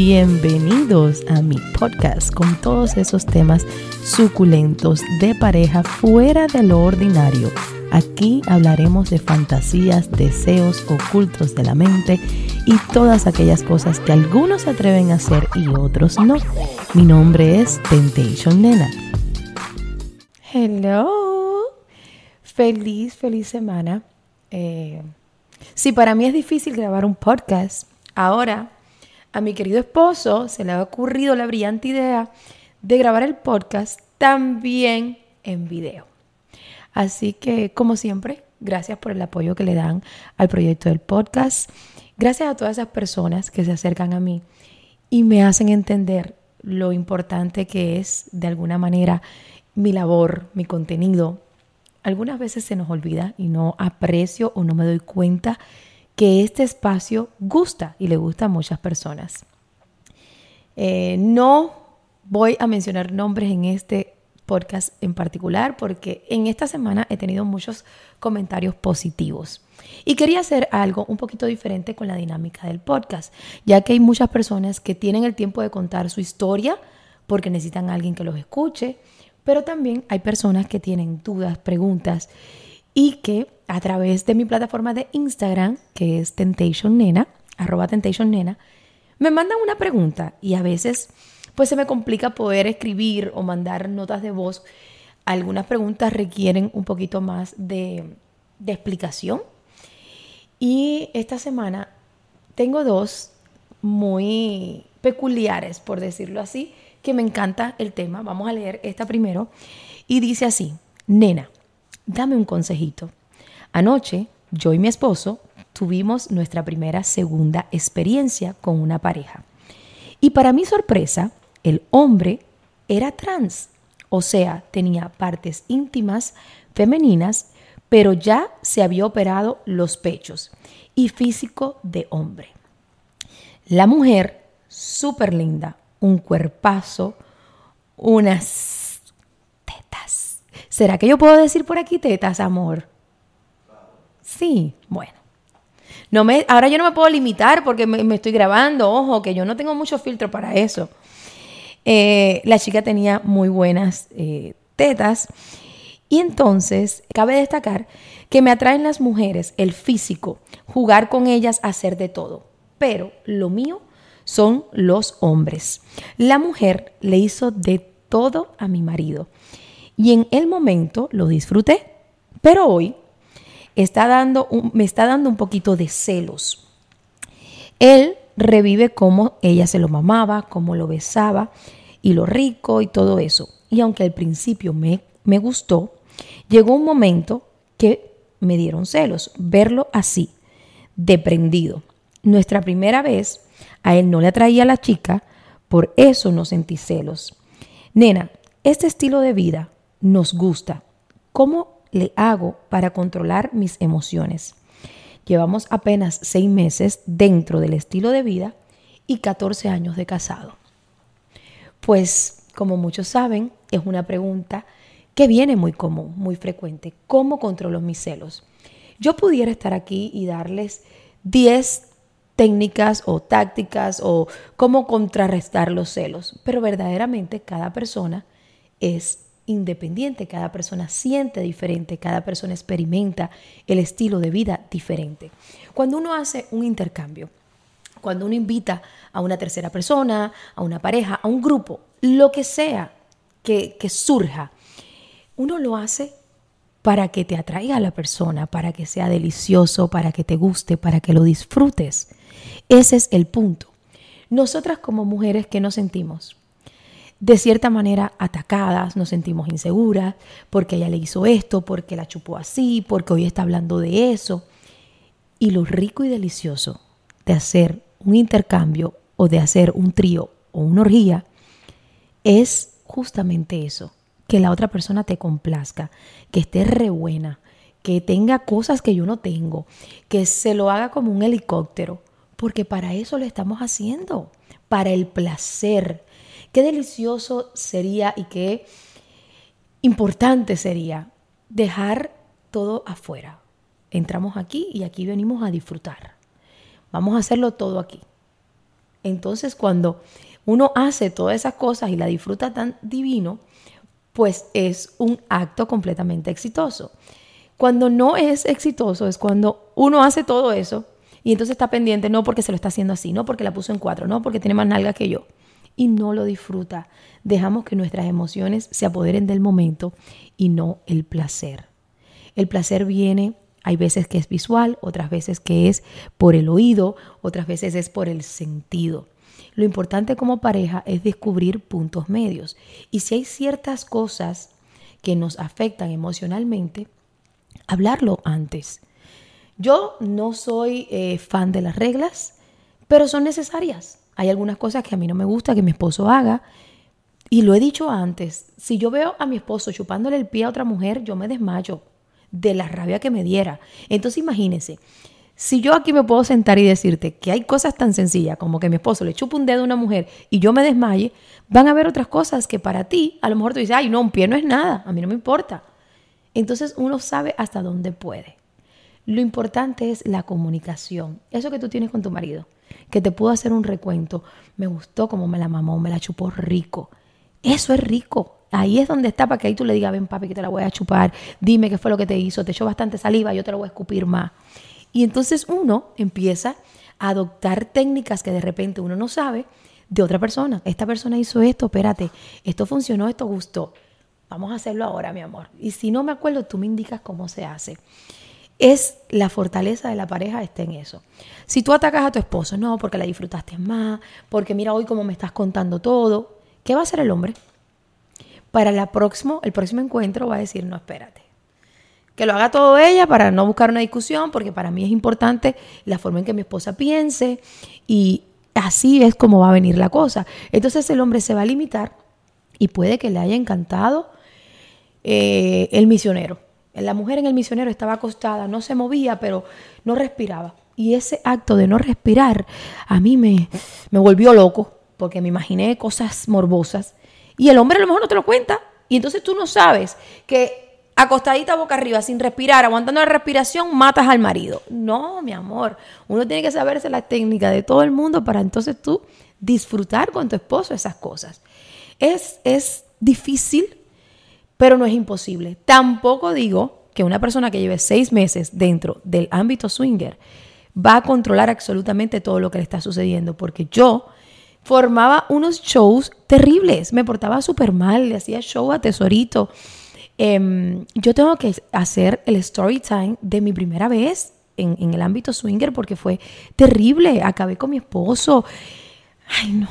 Bienvenidos a mi podcast con todos esos temas suculentos de pareja fuera de lo ordinario. Aquí hablaremos de fantasías, deseos ocultos de la mente y todas aquellas cosas que algunos se atreven a hacer y otros no. Mi nombre es Temptation Nena. Hello. Feliz, feliz semana. Eh, si para mí es difícil grabar un podcast, ahora a mi querido esposo se le ha ocurrido la brillante idea de grabar el podcast también en video. Así que, como siempre, gracias por el apoyo que le dan al proyecto del podcast. Gracias a todas esas personas que se acercan a mí y me hacen entender lo importante que es, de alguna manera, mi labor, mi contenido. Algunas veces se nos olvida y no aprecio o no me doy cuenta que este espacio gusta y le gusta a muchas personas. Eh, no voy a mencionar nombres en este podcast en particular porque en esta semana he tenido muchos comentarios positivos. Y quería hacer algo un poquito diferente con la dinámica del podcast, ya que hay muchas personas que tienen el tiempo de contar su historia porque necesitan a alguien que los escuche, pero también hay personas que tienen dudas, preguntas y que a través de mi plataforma de Instagram, que es Temptation Nena, arroba Temptation Nena, me mandan una pregunta y a veces pues se me complica poder escribir o mandar notas de voz. Algunas preguntas requieren un poquito más de, de explicación. Y esta semana tengo dos muy peculiares, por decirlo así, que me encanta el tema. Vamos a leer esta primero. Y dice así, nena, dame un consejito. Anoche, yo y mi esposo tuvimos nuestra primera segunda experiencia con una pareja. Y para mi sorpresa, el hombre era trans, o sea, tenía partes íntimas femeninas, pero ya se había operado los pechos y físico de hombre. La mujer, súper linda, un cuerpazo, unas ¿Será que yo puedo decir por aquí tetas, amor? Sí, bueno. No me, ahora yo no me puedo limitar porque me, estoy grabando, ojo, que yo no tengo mucho filtro para eso. Eh, la chica tenía muy buenas eh, tetas y entonces cabe destacar que me atraen las mujeres, el físico, jugar con ellas, hacer de todo. Pero lo mío son los hombres. La mujer le hizo de todo a mi marido y en el momento lo disfruté, pero hoy está dando me está dando un poquito de celos. Él revive cómo ella se lo mamaba, cómo lo besaba y lo rico y todo eso. Y aunque al principio me, me gustó, llegó un momento que me dieron celos verlo así, deprendido. Nuestra primera vez, a él no le atraía a la chica, por eso no sentí celos. Nena, este estilo de vida nos gusta. ¿Cómo le hago para controlar mis emociones? Llevamos apenas seis meses dentro del estilo de vida y 14 años de casado. Pues, como muchos saben, es una pregunta que viene muy común, muy frecuente. ¿Cómo controlo mis celos? Yo pudiera estar aquí y darles 10 técnicas o tácticas o cómo contrarrestar los celos, pero verdaderamente cada persona es independiente, cada persona siente diferente, cada persona experimenta el estilo de vida diferente. Cuando uno hace un intercambio, cuando uno invita a una tercera persona, a una pareja, a un grupo, lo que sea que, que surja, uno lo hace para que te atraiga a la persona, para que sea delicioso, para que te guste, para que lo disfrutes. Ese es el punto. Nosotras como mujeres, ¿qué nos sentimos? De cierta manera atacadas, nos sentimos inseguras, porque ella le hizo esto, porque la chupó así, porque hoy está hablando de eso. Y lo rico y delicioso de hacer un intercambio o de hacer un trío o una orgía es justamente eso, que la otra persona te complazca, que esté re buena, que tenga cosas que yo no tengo, que se lo haga como un helicóptero, porque para eso lo estamos haciendo, para el placer, Qué delicioso sería y qué importante sería dejar todo afuera. Entramos aquí y aquí venimos a disfrutar. Vamos a hacerlo todo aquí. Entonces cuando uno hace todas esas cosas y la disfruta tan divino, pues es un acto completamente exitoso. Cuando no es exitoso es cuando uno hace todo eso y entonces está pendiente, no porque se lo está haciendo así, no porque la puso en cuatro, no porque tiene más nalga que yo. Y no lo disfruta. Dejamos que nuestras emociones se apoderen del momento y no el placer. El placer viene, hay veces que es visual, otras veces que es por el oído, otras veces es por el sentido. Lo importante como pareja es descubrir puntos medios. Y si hay ciertas cosas que nos afectan emocionalmente, hablarlo antes. Yo no soy eh, fan de las reglas, pero son necesarias. Hay algunas cosas que a mí no me gusta que mi esposo haga. Y lo he dicho antes, si yo veo a mi esposo chupándole el pie a otra mujer, yo me desmayo de la rabia que me diera. Entonces imagínense, si yo aquí me puedo sentar y decirte que hay cosas tan sencillas como que mi esposo le chupa un dedo a una mujer y yo me desmaye, van a haber otras cosas que para ti, a lo mejor tú dices, ay, no, un pie no es nada, a mí no me importa. Entonces uno sabe hasta dónde puede. Lo importante es la comunicación. Eso que tú tienes con tu marido, que te pudo hacer un recuento, me gustó como me la mamó, me la chupó rico. Eso es rico. Ahí es donde está para que ahí tú le digas, ven papi, que te la voy a chupar, dime qué fue lo que te hizo, te echó bastante saliva, yo te la voy a escupir más. Y entonces uno empieza a adoptar técnicas que de repente uno no sabe de otra persona. Esta persona hizo esto, espérate, esto funcionó, esto gustó. Vamos a hacerlo ahora, mi amor. Y si no me acuerdo, tú me indicas cómo se hace. Es la fortaleza de la pareja está en eso. Si tú atacas a tu esposo, no, porque la disfrutaste más, porque mira hoy cómo me estás contando todo, ¿qué va a hacer el hombre? Para la próximo, el próximo encuentro va a decir, no, espérate que lo haga todo ella para no buscar una discusión, porque para mí es importante la forma en que mi esposa piense y así es como va a venir la cosa. Entonces el hombre se va a limitar y puede que le haya encantado eh, el misionero. La mujer en el misionero estaba acostada, no se movía, pero no respiraba. Y ese acto de no respirar a mí me, me volvió loco, porque me imaginé cosas morbosas. Y el hombre a lo mejor no te lo cuenta. Y entonces tú no sabes que acostadita boca arriba, sin respirar, aguantando la respiración, matas al marido. No, mi amor, uno tiene que saberse la técnica de todo el mundo para entonces tú disfrutar con tu esposo esas cosas. Es, es difícil, pero no es imposible. Tampoco digo que una persona que lleve seis meses dentro del ámbito swinger va a controlar absolutamente todo lo que le está sucediendo, porque yo formaba unos shows terribles, me portaba súper mal, le hacía show a tesorito Em, yo tengo que hacer el story time de mi primera vez en, en, el ámbito swinger porque fue terrible. Acabé con mi esposo. Ay, no.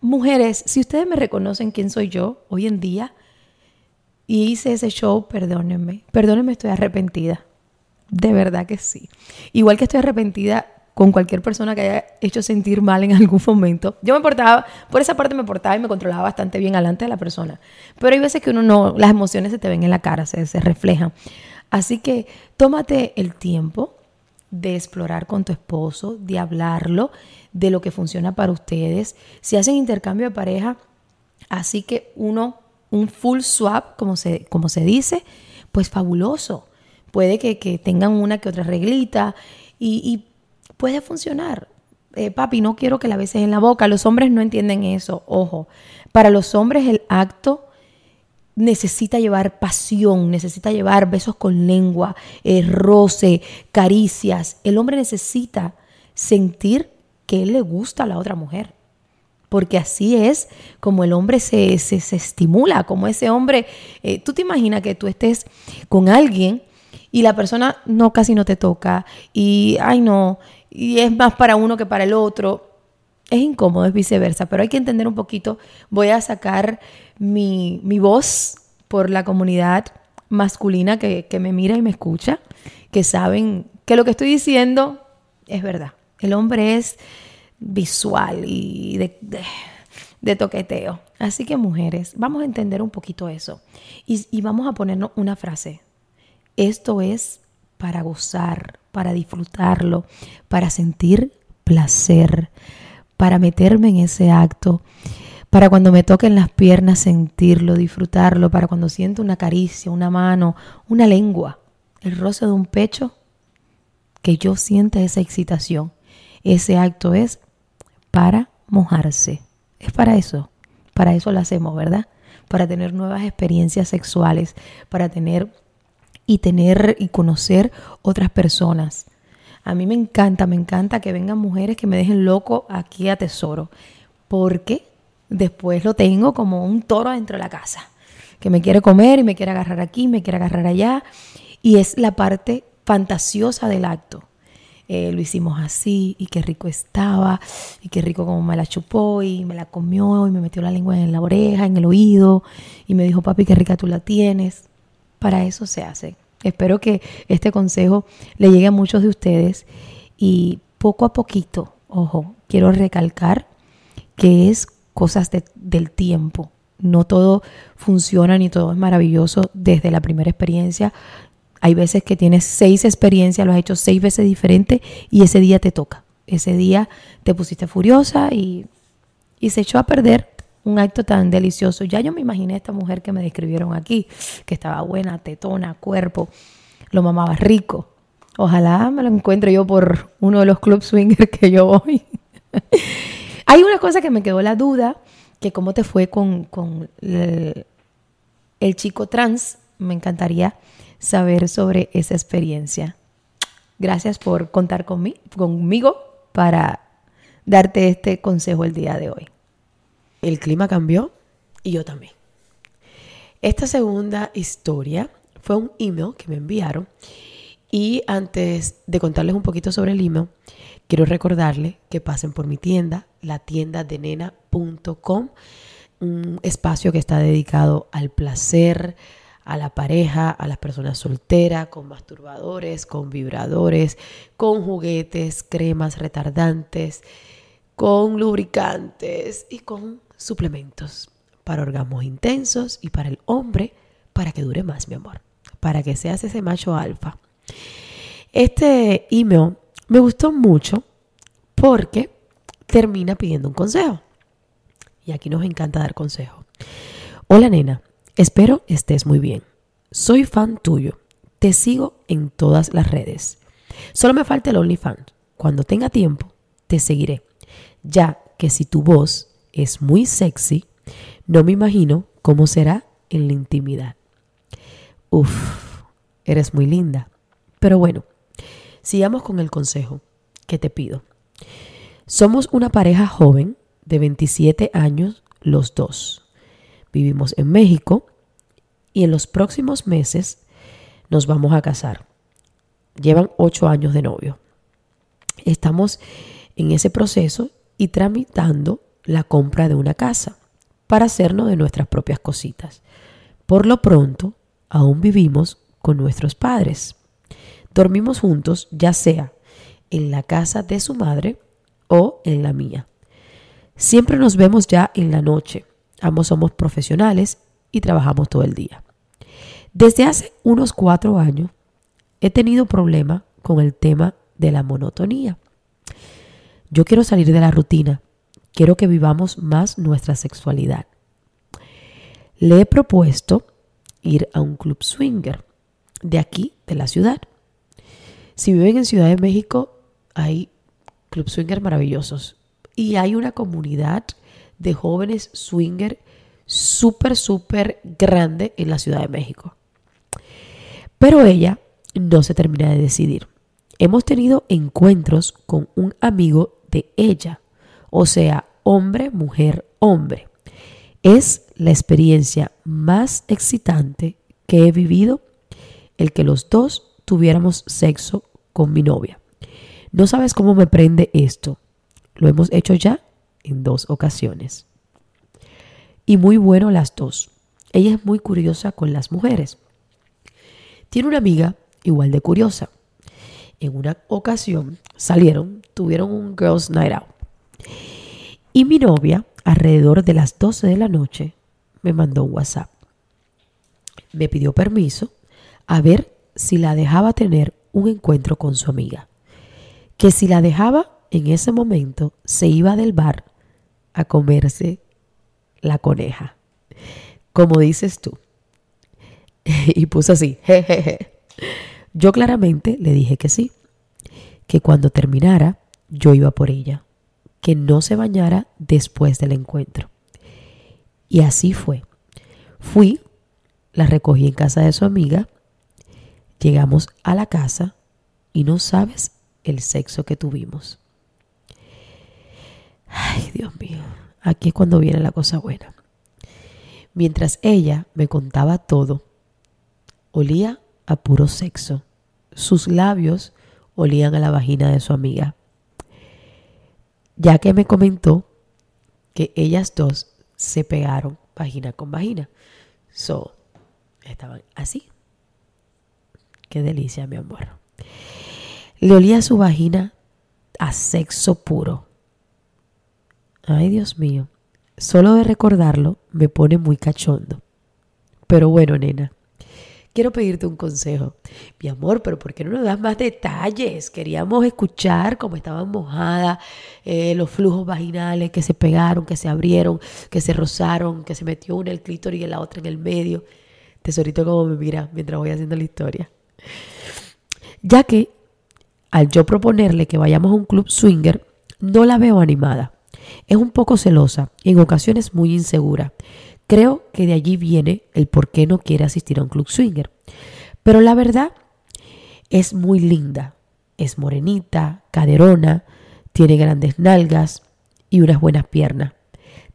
Mujeres, si ustedes me reconocen quién soy yo hoy en día y hice ese show, perdónenme. Perdónenme, estoy arrepentida. De verdad que sí. Igual que estoy arrepentida con cualquier persona que haya hecho sentir mal en algún momento. Yo me portaba, por esa parte me portaba y me controlaba bastante bien alante de la persona. Pero hay veces que uno no, las emociones se te ven en la cara, se, se reflejan. Así que tómate el tiempo de explorar con tu esposo, de hablarlo, de lo que funciona para ustedes. Si hacen intercambio de pareja, así que uno, un full swap, como se, como se dice, pues fabuloso. Puede que, que tengan una que otra reglita y, puede funcionar. Eh, papi, no quiero que la beses en la boca. Los hombres no entienden eso. Ojo, para los hombres el acto necesita llevar pasión, necesita llevar besos con lengua, eh, roce, caricias. El hombre necesita sentir que él le gusta a la otra mujer. Porque así es como el hombre se, se, estimula, como ese hombre, eh, tú te imaginas que tú estés con alguien y la persona no casi no te toca y, ay no, y es más para uno que para el otro. Es incómodo, es viceversa, pero hay que entender un poquito. Voy a sacar mi, voz por la comunidad masculina que, me mira y me escucha, que saben que lo que estoy diciendo es verdad. El hombre es visual y de, toqueteo. Así que mujeres, vamos a entender un poquito eso. Y, y vamos a ponernos una frase. Esto es para gozar, para disfrutarlo, para sentir placer, para meterme en ese acto, para cuando me toquen las piernas sentirlo, disfrutarlo, para cuando siento una caricia, una mano, una lengua, el roce de un pecho, que yo sienta esa excitación. Ese acto es para mojarse. Es para eso. Para eso lo hacemos, ¿verdad? Para tener nuevas experiencias sexuales, para tener y tener y conocer otras personas. A mí me encanta, me encanta que vengan mujeres que me dejen loco aquí a tesoro, porque después lo tengo como un toro dentro de la casa, que me quiere comer y me quiere agarrar aquí, me quiere agarrar allá, y es la parte fantasiosa del acto. Eh, lo hicimos así y qué rico estaba y qué rico como me la chupó y me la comió y me metió la lengua en la oreja, en el oído y me dijo, papi, qué rica tú la tienes. Para eso se hace. Espero que este consejo le llegue a muchos de ustedes y poco a poquito, ojo, quiero recalcar que es cosas del tiempo. No todo funciona ni todo es maravilloso desde la primera experiencia. Hay veces que tienes seis experiencias, lo has hecho seis veces diferente y ese día te toca. Ese día te pusiste furiosa y, y se echó a perder un acto tan delicioso. Ya yo me imaginé a esta mujer que me describieron aquí, que estaba buena, tetona, cuerpo, lo mamaba rico. Ojalá me lo encuentre yo por uno de los clubs swinger que yo voy. Hay una cosa que me quedó la duda, que cómo te fue con, el, chico trans. Me encantaría saber sobre esa experiencia. Gracias por contar conmigo para darte este consejo el día de hoy el clima cambió y yo también. Esta segunda historia fue un email que me enviaron y antes de contarles un poquito sobre el email, quiero recordarles que pasen por mi tienda, la tienda de nena.com, un espacio que está dedicado al placer, a la pareja, a las personas solteras, con masturbadores, con vibradores, con juguetes, cremas retardantes, con lubricantes y con suplementos para orgasmos intensos y para el hombre para que dure más, mi amor, para que seas ese macho alfa. Este email me gustó mucho porque termina pidiendo un consejo. Y aquí nos encanta dar consejo. Hola nena, espero estés muy bien. Soy fan tuyo. Te sigo en todas las redes. Solo me falta el OnlyFans. Cuando tenga tiempo, te seguiré. Ya que si tu voz es muy sexy, no me imagino cómo será en la intimidad. Uf, eres muy linda. Pero bueno, sigamos con el consejo que te pido. Somos una pareja joven de 27 años los dos. Vivimos en México y en los próximos meses nos vamos a casar. Llevan ocho años de novio. Estamos en ese proceso y tramitando la compra de una casa para hacernos de nuestras propias cositas. Por lo pronto, aún vivimos con nuestros padres. Dormimos juntos, ya sea en la casa de su madre o en la mía. Siempre nos vemos ya en la noche. Ambos somos profesionales y trabajamos todo el día. Desde hace unos cuatro años he tenido problema con el tema de la monotonía. Yo quiero salir de la rutina Quiero que vivamos más nuestra sexualidad. Le he propuesto ir a un club swinger de aquí, de la ciudad. Si viven en Ciudad de México, hay club swinger maravillosos. Y hay una comunidad de jóvenes swinger súper, súper grande en la Ciudad de México. Pero ella no se termina de decidir. Hemos tenido encuentros con un amigo de ella o sea, hombre, mujer, hombre. Es la experiencia más excitante que he vivido el que los dos tuviéramos sexo con mi novia. No sabes cómo me prende esto. Lo hemos hecho ya en dos ocasiones. Y muy bueno las dos. Ella es muy curiosa con las mujeres. Tiene una amiga igual de curiosa. En una ocasión salieron, tuvieron un girls night out. Y mi novia, alrededor de las 12 de la noche, me mandó un WhatsApp. Me pidió permiso a ver si la dejaba tener un encuentro con su amiga. Que si la dejaba en ese momento, se iba del bar a comerse la coneja. Como dices tú. y puso así, jejeje. Yo claramente le dije que sí, que cuando terminara yo iba por ella que no se bañara después del encuentro. Y así fue. Fui, la recogí en casa de su amiga, llegamos a la casa y no sabes el sexo que tuvimos. Ay, Dios mío, aquí es cuando viene la cosa buena. Mientras ella me contaba todo, olía a puro sexo. Sus labios olían a la vagina de su amiga. Ya que me comentó que ellas dos se pegaron vagina con vagina. So, estaban así. Qué delicia, mi amor. Le olía su vagina a sexo puro. Ay, Dios mío. Solo de recordarlo me pone muy cachondo. Pero bueno, nena, quiero pedirte un consejo. Mi amor, pero ¿por qué no nos das más detalles? Queríamos escuchar cómo estaban mojadas, eh, los flujos vaginales que se pegaron, que se abrieron, que se rozaron, que se metió una el clítoris y la otra en el medio. Tesorito, como me mira mientras voy haciendo la historia. Ya que al yo proponerle que vayamos a un club swinger, no la veo animada. Es un poco celosa y en ocasiones muy insegura. Creo que de allí viene el por qué no quiere asistir a un club swinger. Pero la verdad es muy linda. Es morenita, caderona, tiene grandes nalgas y unas buenas piernas.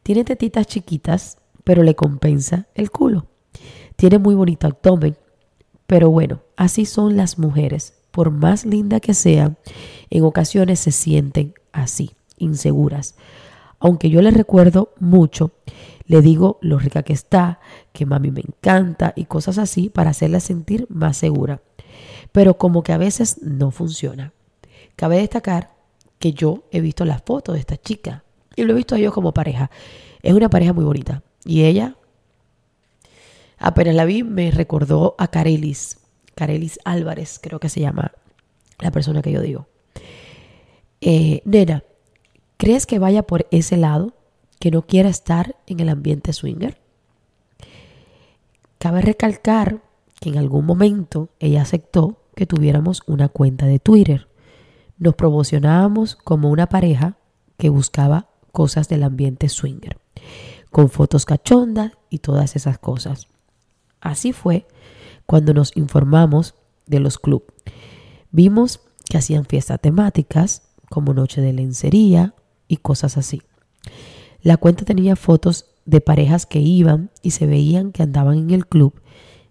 Tiene tetitas chiquitas, pero le compensa el culo. Tiene muy bonito abdomen. Pero bueno, así son las mujeres. Por más linda que sean, en ocasiones se sienten así, inseguras. Aunque yo le recuerdo mucho le digo lo rica que está, que mami me encanta y cosas así para hacerla sentir más segura. Pero como que a veces no funciona. Cabe destacar que yo he visto las fotos de esta chica y lo he visto a ellos como pareja. Es una pareja muy bonita. Y ella, apenas la vi, me recordó a Carelis. Carelis Álvarez, creo que se llama la persona que yo digo. Eh, nena, ¿crees que vaya por ese lado? que no quiera estar en el ambiente swinger. Cabe recalcar que en algún momento ella aceptó que tuviéramos una cuenta de Twitter. Nos promocionábamos como una pareja que buscaba cosas del ambiente swinger, con fotos cachondas y todas esas cosas. Así fue cuando nos informamos de los clubes. Vimos que hacían fiestas temáticas como noche de lencería y cosas así. La cuenta tenía fotos de parejas que iban y se veían que andaban en el club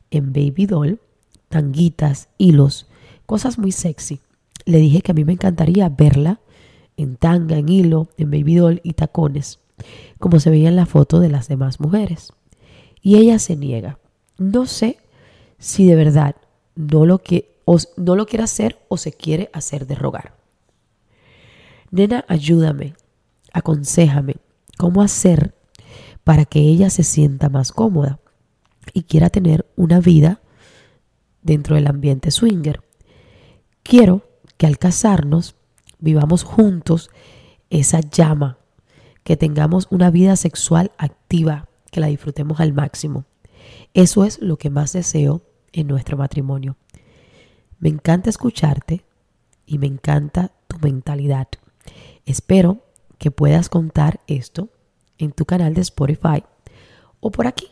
en baby doll, tanguitas, hilos, cosas muy sexy. Le dije que a mí me encantaría verla en tanga, en hilo, en baby doll y tacones, como se veía en la foto de las demás mujeres. Y ella se niega. No sé si de verdad no lo, que, no lo quiere hacer o se quiere hacer de rogar. Nena, ayúdame, aconsejame, cómo hacer para que ella se sienta más cómoda y quiera tener una vida dentro del ambiente swinger. Quiero que al casarnos vivamos juntos esa llama, que tengamos una vida sexual activa, que la disfrutemos al máximo. Eso es lo que más deseo en nuestro matrimonio. Me encanta escucharte y me encanta tu mentalidad. Espero que puedas contar esto en tu canal de Spotify o por aquí.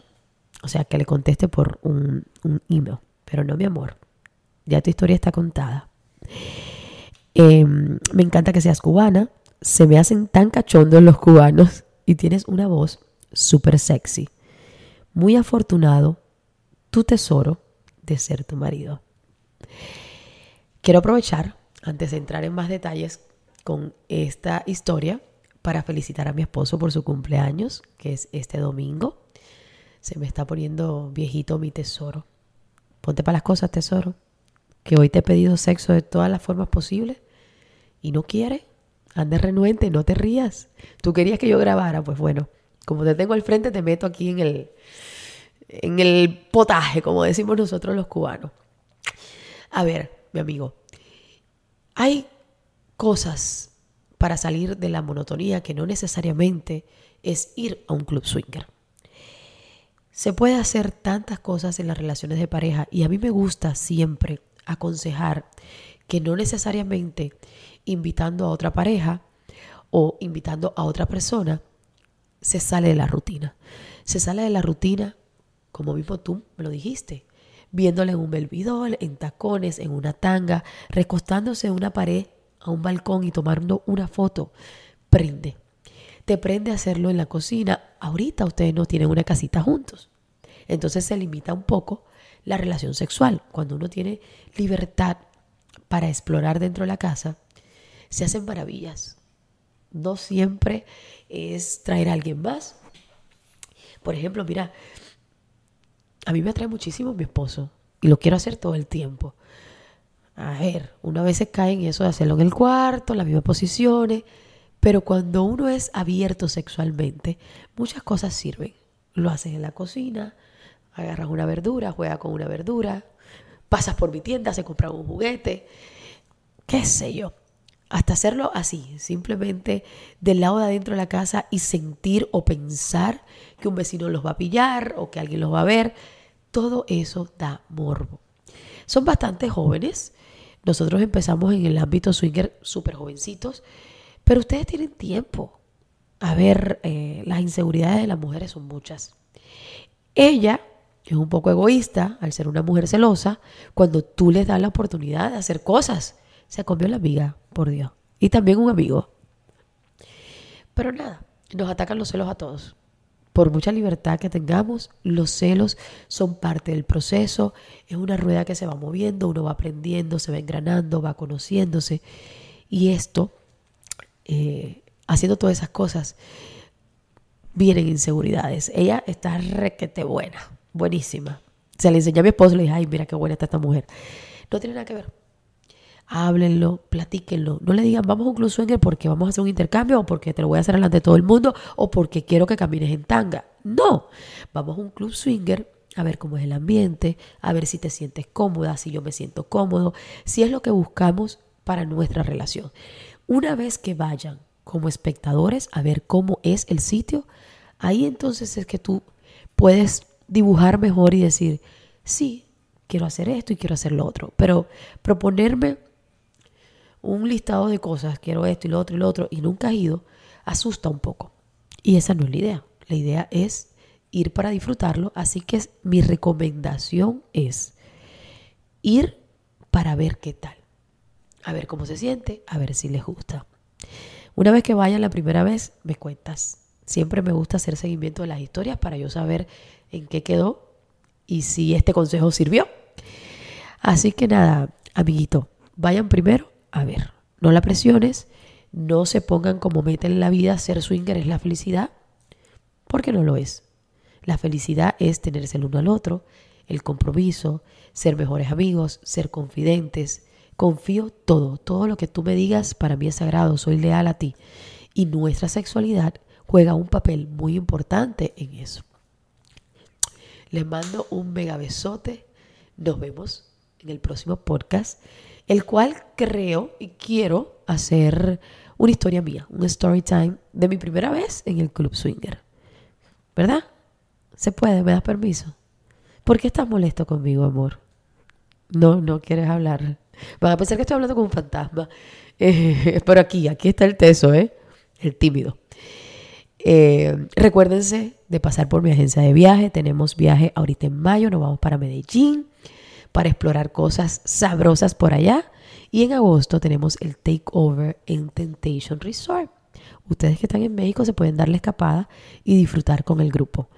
O sea, que le conteste por un, email. Pero no, mi amor. Ya tu historia está contada. Em, me encanta que seas cubana. Se me hacen tan cachondos los cubanos. Y tienes una voz súper sexy. Muy afortunado, tu tesoro de ser tu marido. Quiero aprovechar, antes de entrar en más detalles con esta historia, para felicitar a mi esposo por su cumpleaños, que es este domingo. Se me está poniendo viejito mi tesoro. Ponte para las cosas, tesoro. Que hoy te he pedido sexo de todas las formas posibles y no quiere. Ande renuente, no te rías. Tú querías que yo grabara, pues bueno, como te tengo al frente, te meto aquí en el, en el potaje, como decimos nosotros los cubanos. A ver, mi amigo, hay cosas para salir de la monotonía que no necesariamente es ir a un club swinger. Se puede hacer tantas cosas en las relaciones de pareja y a mí me gusta siempre aconsejar que no necesariamente invitando a otra pareja o invitando a otra persona, se sale de la rutina. Se sale de la rutina, como mismo tú me lo dijiste, viéndole en un belvidol, en tacones, en una tanga, recostándose en una pared, a un balcón y tomando una foto. Prende. Te prende a hacerlo en la cocina. Ahorita ustedes no tienen una casita juntos. Entonces se limita un poco la relación sexual. Cuando uno tiene libertad para explorar dentro de la casa, se hacen maravillas. No siempre es traer a alguien más. Por ejemplo, mira, a mí me atrae muchísimo mi esposo y lo quiero hacer todo el tiempo. A ver, uno a veces cae en eso de hacerlo en el cuarto, las mismas posiciones, pero cuando uno es abierto sexualmente, muchas cosas sirven. Lo haces en la cocina, agarras una verdura, juegas con una verdura, pasas por mi tienda, se compra un juguete, qué sé yo. Hasta hacerlo así, simplemente del lado de adentro de la casa y sentir o pensar que un vecino los va a pillar o que alguien los va a ver. Todo eso da morbo. Son bastante jóvenes. Nosotros empezamos en el ámbito swinger súper jovencitos, pero ustedes tienen tiempo. A ver, eh, las inseguridades de las mujeres son muchas. Ella es un poco egoísta al ser una mujer celosa cuando tú les das la oportunidad de hacer cosas. Se comió la amiga, por Dios. Y también un amigo. Pero nada, nos atacan los celos a todos. Por mucha libertad que tengamos, los celos son parte del proceso. Es una rueda que se va moviendo, uno va aprendiendo, se va engranando, va conociéndose. Y esto, eh, haciendo todas esas cosas, vienen inseguridades. Ella está requete buena buenísima. Se le enseñó a mi esposo le dije, ay, mira qué buena está esta mujer. No tiene nada que ver. Háblenlo, platíquenlo. No le digan, vamos a un club swinger porque vamos a hacer un intercambio o porque te lo voy a hacer delante de todo el mundo o porque quiero que camines en tanga. No, vamos a un club swinger a ver cómo es el ambiente, a ver si te sientes cómoda, si yo me siento cómodo, si es lo que buscamos para nuestra relación. Una vez que vayan como espectadores a ver cómo es el sitio, ahí entonces es que tú puedes dibujar mejor y decir, sí, quiero hacer esto y quiero hacer lo otro. Pero proponerme un listado de cosas, quiero esto y lo otro y lo otro, y nunca he ido, asusta un poco. Y esa no es la idea. La idea es ir para disfrutarlo. Así que mi recomendación es ir para ver qué tal. A ver cómo se siente, a ver si les gusta. Una vez que vayan la primera vez, me cuentas. Siempre me gusta hacer seguimiento de las historias para yo saber en qué quedó y si este consejo sirvió. Así que nada, amiguito, vayan primero a ver, no la presiones, no se pongan como meta en la vida ser swinger es la felicidad, porque no lo es. La felicidad es tenerse el uno al otro, el compromiso, ser mejores amigos, ser confidentes. Confío todo, todo lo que tú me digas para mí es sagrado, soy leal a ti. Y nuestra sexualidad juega un papel muy importante en eso. Les mando un mega besote. Nos vemos en el próximo podcast, el cual creo y quiero hacer una historia mía, un story time de mi primera vez en el Club Swinger. ¿Verdad? Se puede, me das permiso. ¿Por qué estás molesto conmigo, amor? No, no quieres hablar. Van a pensar que estoy hablando con un fantasma. Eh, pero aquí, aquí está el teso, ¿eh? El tímido. Eh, recuérdense de pasar por mi agencia de viaje. Tenemos viaje ahorita en mayo, nos vamos para Medellín para explorar cosas sabrosas por allá. Y en agosto tenemos el takeover en Temptation Resort. Ustedes que están en México se pueden dar la escapada y disfrutar con el grupo.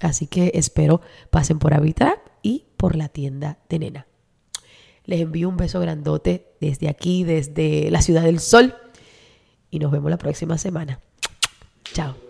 Así que espero pasen por Habitat y por la tienda de Nena. Les envío un beso grandote desde aquí, desde la Ciudad del Sol. Y nos vemos la próxima semana. Chao.